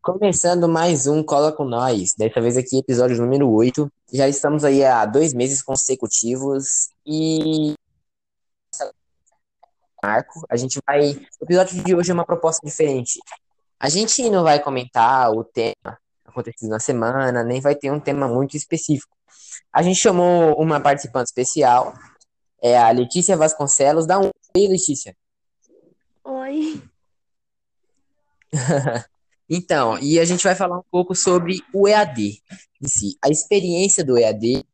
Começando mais um Cola com Nós, dessa vez aqui episódio número 8. Já estamos aí há dois meses consecutivos e. Marco, a gente vai. O episódio de hoje é uma proposta diferente. A gente não vai comentar o tema acontecido na semana, nem vai ter um tema muito específico. A gente chamou uma participante especial, é a Letícia Vasconcelos. Dá um oi, Letícia. Oi. Então, e a gente vai falar um pouco sobre o EAD em si, a experiência do EAD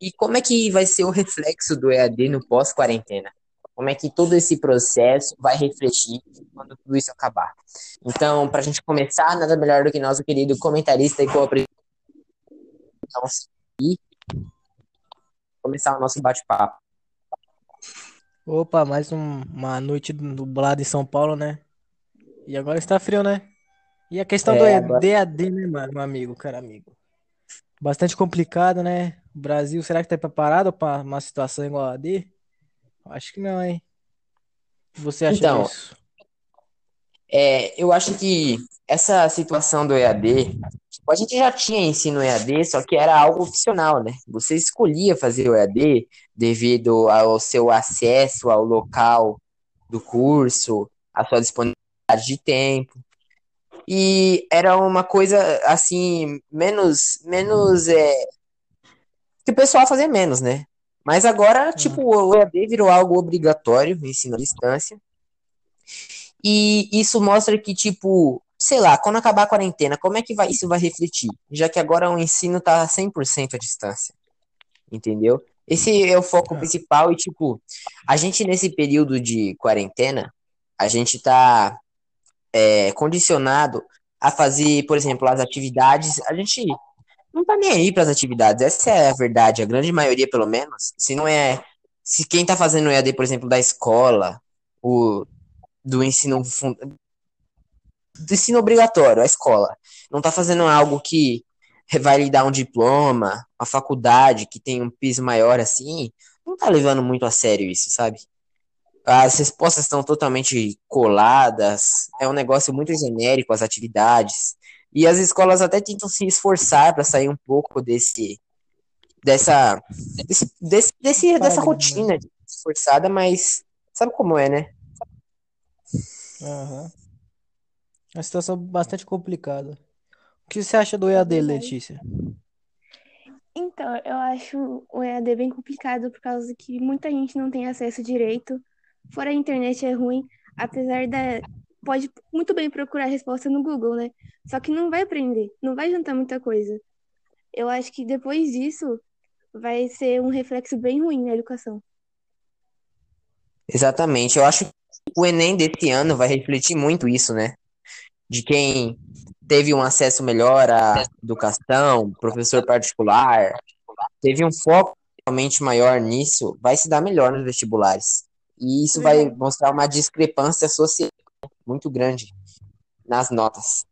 e como é que vai ser o reflexo do EAD no pós-quarentena. Como é que todo esse processo vai refletir quando tudo isso acabar. Então, para a gente começar, nada melhor do que nosso querido comentarista e co-apresentador e começar o nosso bate-papo. Opa, mais um- uma noite nublada em São Paulo, né? E agora está frio, né? E a questão do É, agora- DAD, né, mano, meu amigo, cara amigo? Bastante complicado, né? O Brasil, será que tá preparado para uma situação igual a AD? Acho que não, hein? O que você acha Então, disso? É, eu acho que essa situação do EAD, tipo, a gente já tinha ensino EAD, só que era algo opcional, né? Você escolhia fazer o EAD devido ao seu acesso ao local do curso, à sua disponibilidade de tempo. E era uma coisa assim, menos, menos, é, que o pessoal fazia menos, né? Mas agora, tipo, o EAD virou algo obrigatório, ensino à distância. E isso mostra que, tipo, sei lá, quando acabar a quarentena, como é que vai, isso vai refletir? Já que agora o ensino tá 100% à distância, entendeu? Esse é o foco É. principal e, tipo, a gente nesse período de quarentena, a gente tá é, condicionado a fazer, por exemplo, as atividades, a gente não tá nem aí para as atividades, essa é a verdade, a grande maioria, pelo menos, se não é, se quem tá fazendo EAD, por exemplo, da escola, o do ensino fun- do ensino obrigatório, a escola, não tá fazendo algo que vai lhe dar um diploma, uma faculdade que tem um piso maior assim, não tá levando muito a sério isso, sabe? As respostas estão totalmente coladas, é um negócio muito genérico as atividades. E as escolas até tentam se esforçar para sair um pouco desse dessa desse, desse, desse- dessa Paradigma. rotina esforçada, mas sabe como é, né? Aham. Uma situação bastante complicada. O que você acha do EAD, Letícia? Então, eu acho o EAD bem complicado por causa que muita gente não tem acesso direito. Fora a internet é ruim, apesar da. Pode muito bem procurar a resposta no Google, né? Só que não vai aprender, não vai juntar muita coisa. Eu acho que depois disso vai ser um reflexo bem ruim na educação. Exatamente. Eu acho que o Enem desse ano vai refletir muito isso, né? De quem teve um acesso melhor à educação, professor particular, teve um foco realmente maior nisso, vai se dar melhor nos vestibulares. E isso vai Verdade. mostrar uma discrepância social muito grande nas notas.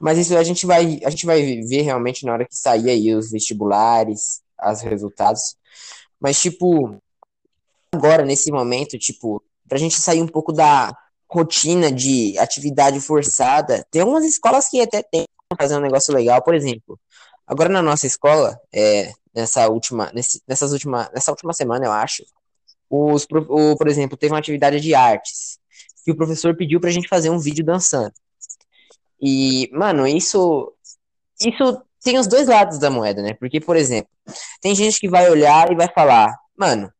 Mas isso a gente vai, a gente vai ver realmente na hora que sair aí os vestibulares, os resultados. Mas, tipo, agora, nesse momento, tipo, pra gente sair um pouco da rotina de atividade forçada, tem algumas escolas que até tem fazer um negócio legal, por exemplo, agora na nossa escola, é, nessa última, nesse, nessas última, nessa última semana, eu acho, os, o, por exemplo, teve uma atividade de artes, que o professor pediu pra gente fazer um vídeo dançando. E, mano, isso, isso tem os dois lados da moeda, né? Porque, por exemplo, tem gente que vai olhar e vai falar, mano,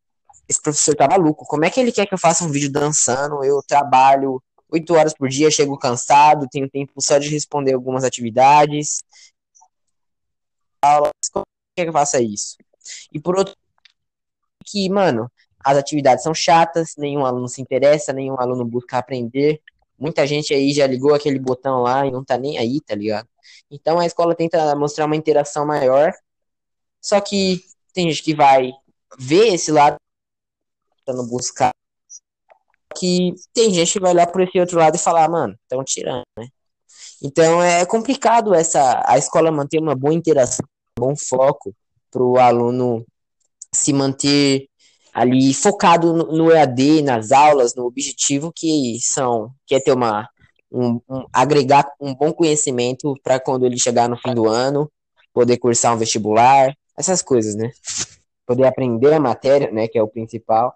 esse professor tá maluco. Como é que ele quer que eu faça um vídeo dançando? Eu trabalho oito horas por dia, chego cansado, tenho tempo só de responder algumas atividades. Como quer que eu faça isso? E por outro, que, mano, as atividades são chatas, nenhum aluno se interessa, nenhum aluno busca aprender. Muita gente aí já ligou aquele botão lá e não tá nem aí, tá ligado? Então a escola tenta mostrar uma interação maior, só que tem gente que vai ver esse lado tentando buscar. Que tem gente que vai olhar por esse outro lado e falar, mano, estão tirando, né? Então é complicado essa a escola manter uma boa interação, um bom foco para o aluno se manter ali focado no, no EAD, nas aulas, no objetivo que são, que é ter uma um, um agregar um bom conhecimento para quando ele chegar no fim do ano, poder cursar um vestibular, essas coisas, né? Poder aprender a matéria, né, que é o principal.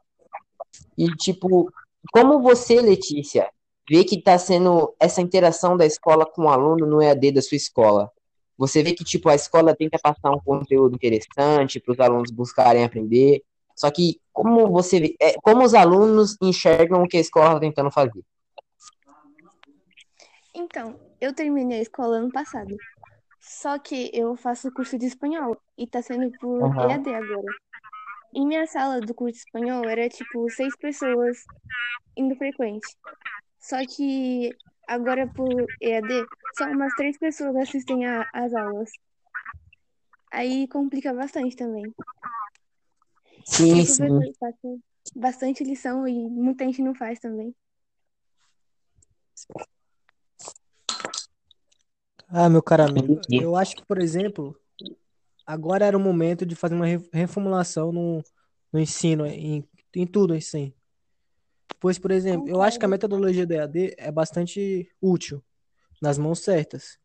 E tipo, como você, Letícia, vê que está sendo essa interação da escola com o aluno no EAD da sua escola? Você vê que tipo a escola tenta passar um conteúdo interessante para os alunos buscarem aprender, só que como você vê, é, como os alunos enxergam o que a escola está tentando fazer? Então, eu terminei a escola ano passado. Só que eu faço curso de espanhol e tá sendo por Uhum. EAD agora. Em minha sala do curso espanhol era tipo seis pessoas indo frequente. Só que agora por EAD só umas três pessoas assistem a- às aulas. Aí complica bastante também. Sim, o sim. professor passa bastante lição e muita gente não faz também. Ah, meu caro amigo, eu acho que, por exemplo, agora era o momento de fazer uma re- reformulação no, no ensino, em, em tudo assim. Pois, por exemplo, eu acho que a metodologia do EAD é bastante útil nas mãos certas,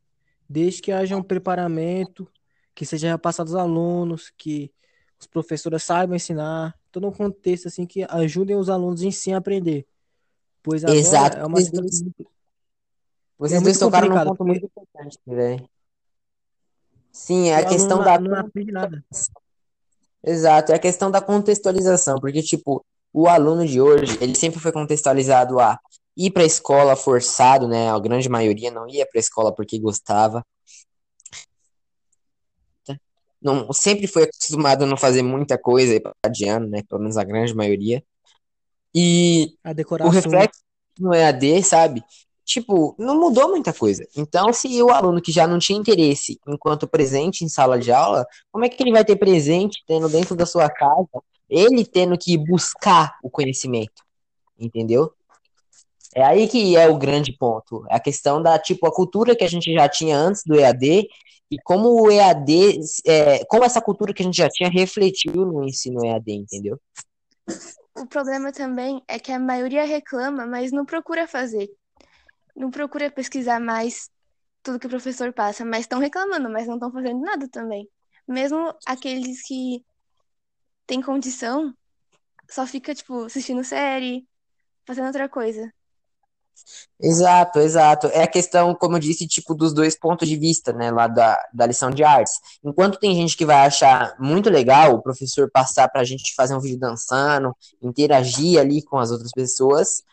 desde que haja um preparamento, que seja passado aos alunos, que os professores saibam ensinar, todo um contexto assim que ajudem os alunos em si a aprender. Pois agora Exato. é uma Vocês situação é dois tocaram num ponto muito importante, velho. Sim, é o a questão não, da não aprende nada. Exato, é a questão da contextualização, porque, tipo, o aluno de hoje, ele sempre foi contextualizado a ir para a escola forçado, né? A grande maioria não ia para a escola porque gostava. Não, sempre foi acostumado a não fazer muita coisa de ano, né? Pelo menos a grande maioria. E A o decorar assunto. reflexo no EAD, sabe? Tipo, não mudou muita coisa. Então, se o aluno que já não tinha interesse enquanto presente em sala de aula, como é que ele vai ter presente tendo dentro da sua casa, ele tendo que buscar o conhecimento? Entendeu? É aí que é o grande ponto. É a questão da, tipo, a cultura que a gente já tinha antes do EAD e como o EAD, é, como essa cultura que a gente já tinha refletiu no ensino EAD, entendeu? O problema também é que a maioria reclama, mas não procura fazer. Não procura pesquisar mais tudo que o professor passa, mas estão reclamando, mas não estão fazendo nada também. Mesmo aqueles que têm condição, só fica, tipo, assistindo série, fazendo outra coisa. Exato, exato. É a questão, como eu disse, tipo, dos dois pontos de vista, né, lá da, da lição de artes. Enquanto tem gente que vai achar muito legal o professor passar pra gente fazer um vídeo dançando, interagir ali com as outras pessoas,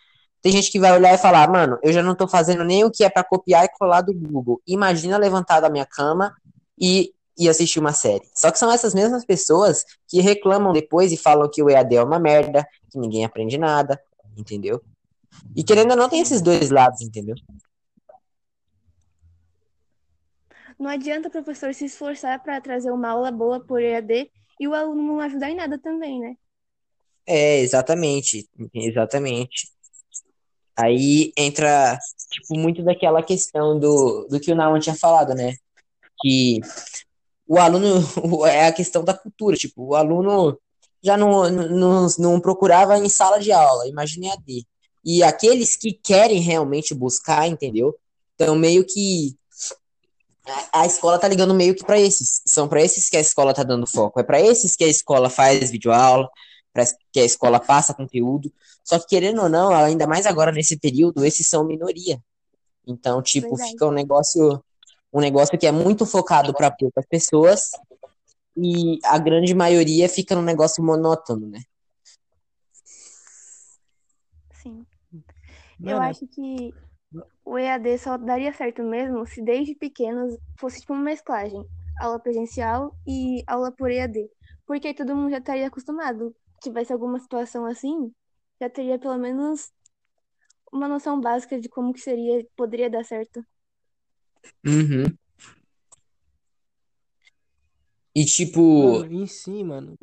tem gente que vai olhar e falar, mano, eu já não tô fazendo nem o que é pra copiar e colar do Google. Imagina levantar da minha cama e, e assistir uma série. Só que são essas mesmas pessoas que reclamam depois e falam que o EAD é uma merda, que ninguém aprende nada, entendeu? E querendo ou não, tem esses dois lados, entendeu? Não adianta o professor se esforçar para trazer uma aula boa por EAD e o aluno não ajudar em nada também, né? É, exatamente, exatamente. Aí entra, tipo, muito daquela questão do, do que o Nauman tinha falado, né? Que o aluno, é a questão da cultura, tipo, o aluno já não, não, não procurava em sala de aula, imagine AD. E aqueles que querem realmente buscar, entendeu? Então, meio que a, a escola tá ligando meio que para esses. São para esses que a escola tá dando foco. É para esses que a escola faz videoaula, para que a escola passa conteúdo. Só que querendo ou não, ainda mais agora nesse período, esses são minoria. Então, tipo, Verdade. fica um negócio um negócio que é muito focado para poucas pessoas e a grande maioria fica num negócio monótono, né? Sim. Eu Mano, acho que o EAD só daria certo mesmo se desde pequenos fosse tipo uma mesclagem, aula presencial e aula por EAD. Porque aí todo mundo já estaria acostumado. Se tivesse alguma situação assim, já teria pelo menos uma noção básica de como que seria, poderia dar certo. Uhum. E tipo, mano, em si, mano.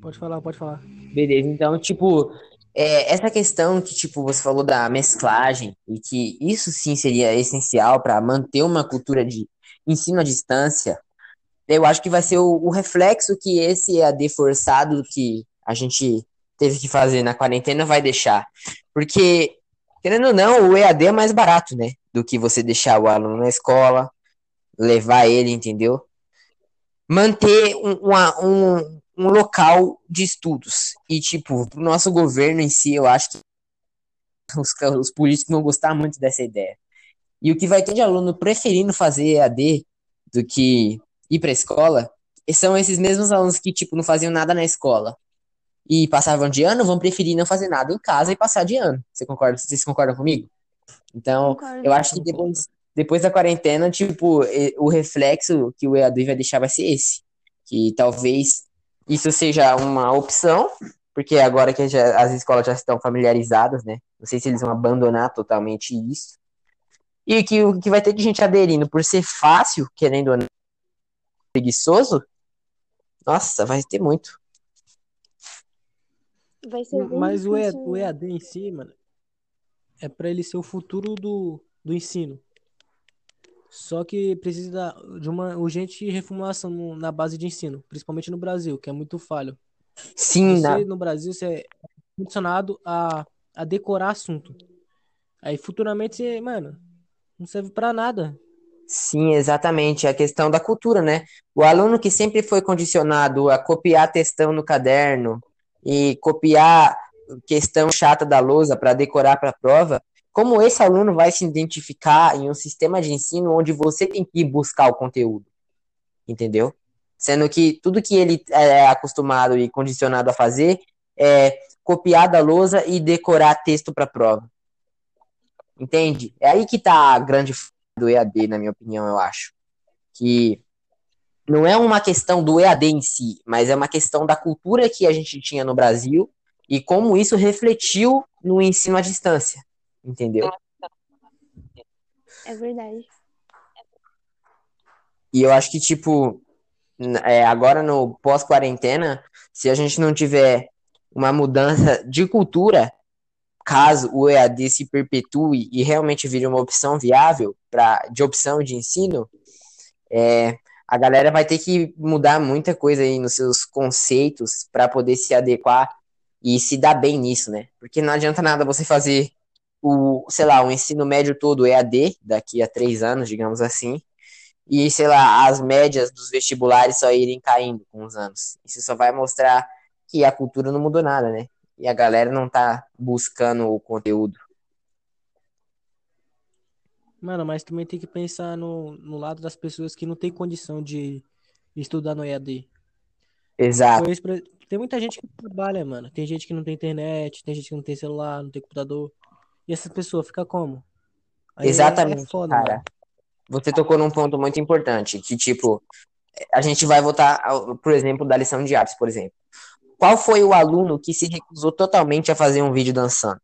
Pode falar, pode falar. Beleza, então, tipo, é, essa questão que, tipo, você falou da mesclagem, e que isso sim seria essencial para manter uma cultura de ensino à distância, Eu acho que vai ser o, o reflexo que esse EAD forçado que a gente teve que fazer na quarentena vai deixar. Porque, querendo ou não, o EAD é mais barato, né? Do que você deixar o aluno na escola, levar ele, entendeu? Manter um, uma, um, um local de estudos. E, tipo, pro nosso governo em si, eu acho que os, os políticos vão gostar muito dessa ideia. E o que vai ter de aluno preferindo fazer EAD do que ir para a escola são esses mesmos alunos que, tipo, não faziam nada na escola e passavam de ano, vão preferir não fazer nada em casa e passar de ano. Você concorda? Vocês concordam comigo? Então, Concordo. eu acho que depois, depois da quarentena, tipo, o reflexo que o EAD vai deixar vai ser esse. Que talvez isso seja uma opção, porque agora que já- as escolas já estão familiarizadas, né? Não sei se eles vão abandonar totalmente isso. E que o que vai ter de gente aderindo por ser fácil, querendo ou não, preguiçoso, nossa, vai ter muito. Vai ser bem Mas o, E- difícil. o EAD em si, mano, é pra ele ser o futuro do, do ensino. Só que precisa de uma urgente reformulação na base de ensino, principalmente no Brasil, que é muito falho. Sim, na- Você, no Brasil, você é condicionado a, a decorar assunto. Aí futuramente você, mano, não serve pra nada. Sim, exatamente. A questão da cultura, né? O aluno que sempre foi condicionado a copiar textão no caderno e copiar questão chata da lousa para decorar para a prova, como esse aluno vai se identificar em um sistema de ensino onde você tem que ir buscar o conteúdo? Entendeu? Sendo que tudo que ele é acostumado e condicionado a fazer é copiar da lousa e decorar texto para a prova. Entende? É aí que tá a grande do EAD, na minha opinião, eu acho. Que não é uma questão do EAD em si, mas é uma questão da cultura que a gente tinha no Brasil e como isso refletiu no ensino à distância. Entendeu? É verdade. E eu acho que, tipo, é, agora no pós-quarentena, se a gente não tiver uma mudança de cultura, caso o EAD se perpetue e realmente vire uma opção viável pra, de opção de ensino, é, a galera vai ter que mudar muita coisa aí nos seus conceitos para poder se adequar e se dar bem nisso, né? Porque não adianta nada você fazer o, sei lá, o ensino médio todo EAD daqui a três anos, digamos assim, e, sei lá, as médias dos vestibulares só irem caindo com os anos. Isso só vai mostrar que a cultura não mudou nada, né? E a galera não tá buscando o conteúdo. Mano, mas também tem que pensar no, no lado das pessoas que não tem condição de estudar no EAD. Exato. Pois, Tem muita gente que trabalha, mano. Tem gente que não tem internet, tem gente que não tem celular, não tem computador. E essa pessoa fica como? Aí é- Exatamente, é foda, cara. mano. Você tocou num ponto muito importante, que, tipo, a gente vai voltar, ao- por exemplo, da lição de artes, por exemplo. Qual foi o aluno que se recusou totalmente a fazer um vídeo dançando?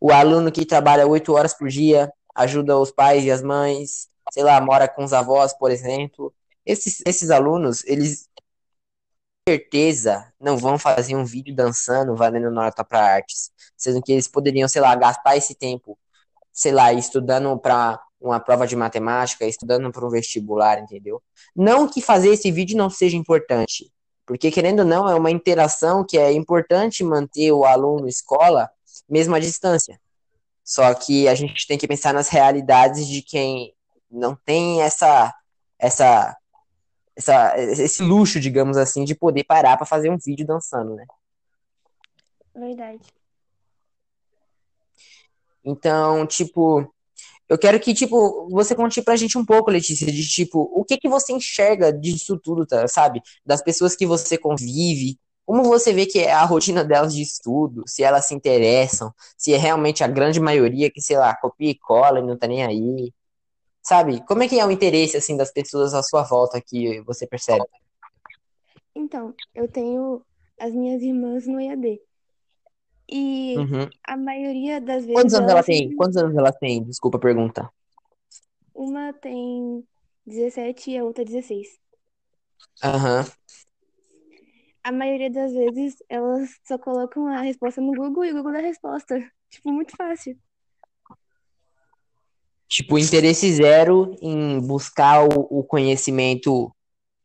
O aluno que trabalha oito horas por dia, ajuda os pais e as mães, sei lá, mora com os avós, por exemplo. Esses, esses alunos, eles com certeza não vão fazer um vídeo dançando, valendo nota para artes, sendo que eles poderiam, sei lá, gastar esse tempo, sei lá, estudando para uma prova de matemática, estudando para um vestibular, entendeu? Não que fazer esse vídeo não seja importante, porque querendo ou não, é uma interação que é importante manter o aluno escola, mesmo à distância. Só que a gente tem que pensar nas realidades de quem não tem essa, essa, essa, esse luxo, digamos assim, de poder parar para fazer um vídeo dançando, né? Verdade. Então, tipo, eu quero que, tipo, você conte pra gente um pouco, Letícia, de, tipo, o que que você enxerga disso tudo, tá, sabe? Das pessoas que você convive, como você vê que é a rotina delas de estudo, se elas se interessam, se é realmente a grande maioria que, sei lá, copia e cola e não tá nem aí, sabe? Como é que é o interesse, assim, das pessoas à sua volta que você percebe? Então, eu tenho as minhas irmãs no EAD. E Uhum. a maioria das vezes Quantos anos ela tem? sempre- Quantos anos ela tem? Desculpa a pergunta. uma tem 17 e a outra 16. Aham. A maioria das vezes elas só colocam a resposta no Google e o Google dá a resposta. Tipo, muito fácil. Tipo, interesse zero em buscar o, o conhecimento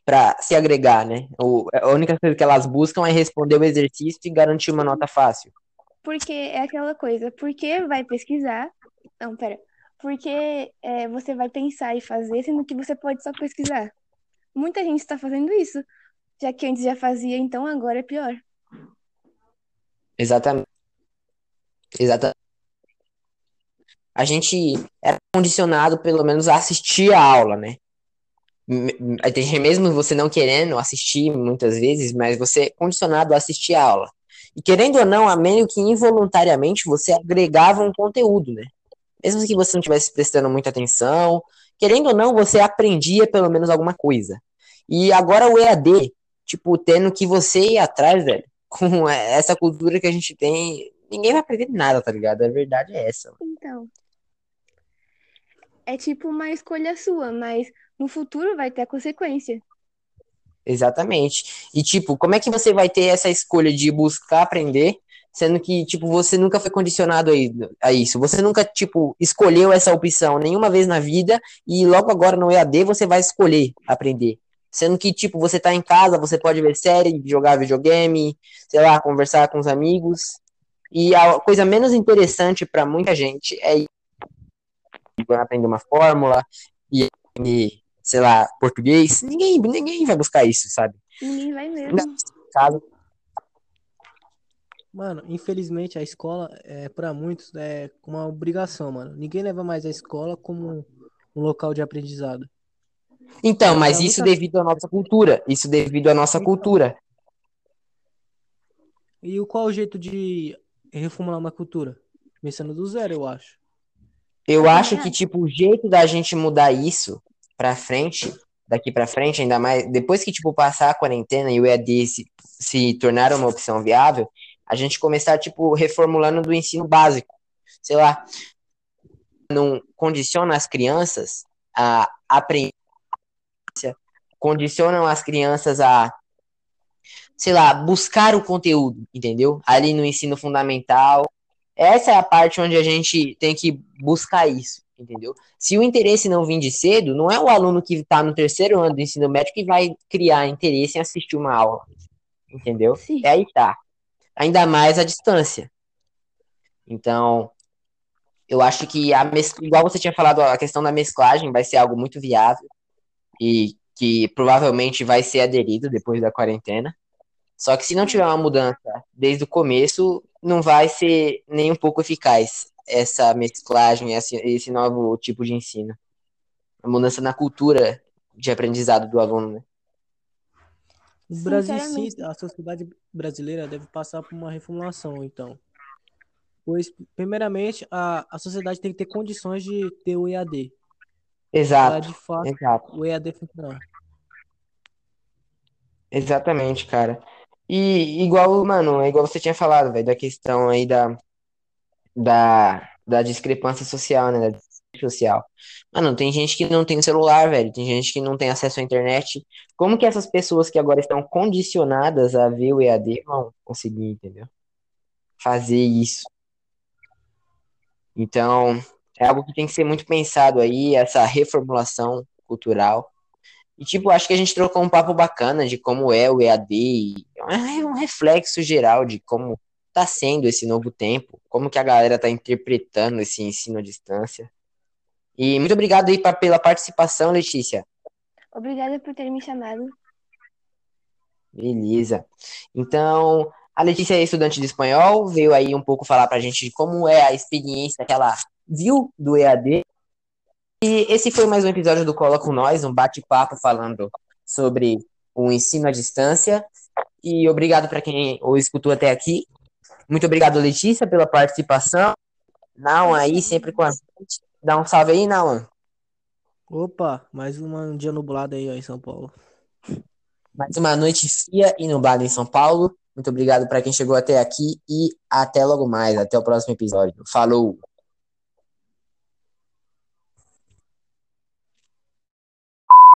para se agregar, né? O, a única coisa que elas buscam é responder o exercício e garantir uma nota fácil. Porque é aquela coisa, porque vai pesquisar. Não, pera. Porque é, você vai pensar e fazer, sendo que você pode só pesquisar. Muita gente está fazendo isso. Já que antes já fazia, então agora é pior. Exatamente. Exatamente. A gente era condicionado, pelo menos, a assistir a aula, né? Mesmo você não querendo assistir muitas vezes, mas você é condicionado a assistir a aula. E querendo ou não, a meio que involuntariamente você agregava um conteúdo, né? Mesmo que você não estivesse prestando muita atenção, querendo ou não, você aprendia pelo menos alguma coisa. E agora o EAD, tipo, tendo que você ir atrás, velho, com essa cultura que a gente tem, ninguém vai aprender nada, tá ligado? A verdade é essa. Então. É tipo uma escolha sua, mas no futuro vai ter a consequência. Exatamente. E, tipo, como é que você vai ter essa escolha de buscar aprender, sendo que, tipo, você nunca foi condicionado a, isso? Você nunca, tipo, escolheu essa opção nenhuma vez na vida e logo agora no EAD você vai escolher aprender. Sendo que, tipo, você tá em casa, você pode ver série, jogar videogame, sei lá, conversar com os amigos. E a coisa menos interessante para muita gente é aprender uma fórmula e sei lá, português, ninguém, ninguém vai buscar isso, sabe? Ninguém vai mesmo. Caso. Mano, infelizmente a escola é para muitos é uma obrigação, mano. Ninguém leva mais a escola como um local de aprendizado. Então, mas isso devido à nossa cultura, isso devido à nossa cultura. E o qual o jeito de reformular uma cultura? Começando do zero, eu acho. Eu acho que tipo o jeito da gente mudar isso para frente, daqui para frente, ainda mais depois que tipo passar a quarentena e o EAD se, se tornar uma opção viável, a gente começar tipo reformulando do ensino básico. Sei lá, não condiciona as crianças a aprender, condicionam as crianças a sei lá, buscar o conteúdo, entendeu? Ali no ensino fundamental. Essa é a parte onde a gente tem que buscar isso entendeu? Se o interesse não vir de cedo, não é o aluno que está no terceiro ano do ensino médio que vai criar interesse em assistir uma aula, entendeu? Sim. É aí tá. Ainda mais a distância. Então, eu acho que a mescla, igual você tinha falado, a questão da mesclagem vai ser algo muito viável e que provavelmente vai ser aderido depois da quarentena. Só que se não tiver uma mudança desde o começo, não vai ser nem um pouco eficaz essa mesclagem, esse, esse novo tipo de ensino. A mudança na cultura de aprendizado do aluno, né? O Brasil, sim, a sociedade brasileira deve passar por uma reformulação, então. Pois, primeiramente, a, a sociedade tem que ter condições de ter o EAD. Exato. fato, exato. o EAD funcionar. Exatamente, cara. E igual, mano, é igual você tinha falado, velho, da questão aí da, da, da discrepância social, né? Da social. Mano, tem gente que não tem celular, velho. Tem gente que não tem acesso à internet. Como que essas pessoas que agora estão condicionadas a ver o EAD vão conseguir, entendeu? Fazer isso. Então, é algo que tem que ser muito pensado aí, essa reformulação cultural. E, tipo, acho que a gente trocou um papo bacana de como é o EAD. É um reflexo geral de como está sendo esse novo tempo, como que a galera está interpretando esse ensino à distância. E muito obrigado aí pra, pela participação, Letícia. Obrigada por ter me chamado. Beleza. Então, a Letícia é estudante de espanhol, veio aí um pouco falar pra gente de como é a experiência que ela viu do EAD. E esse foi mais um episódio do Cola com Nós, um bate-papo falando sobre o ensino à distância. E obrigado para quem o escutou até aqui. Muito obrigado, Letícia, pela participação. Não, aí sempre com a gente. Dá um salve aí, Nauan. Opa, mais um dia nublado aí ó, em São Paulo. Mais uma noite fria e nublada em São Paulo. Muito obrigado para quem chegou até aqui e até logo mais. Até o próximo episódio. Falou!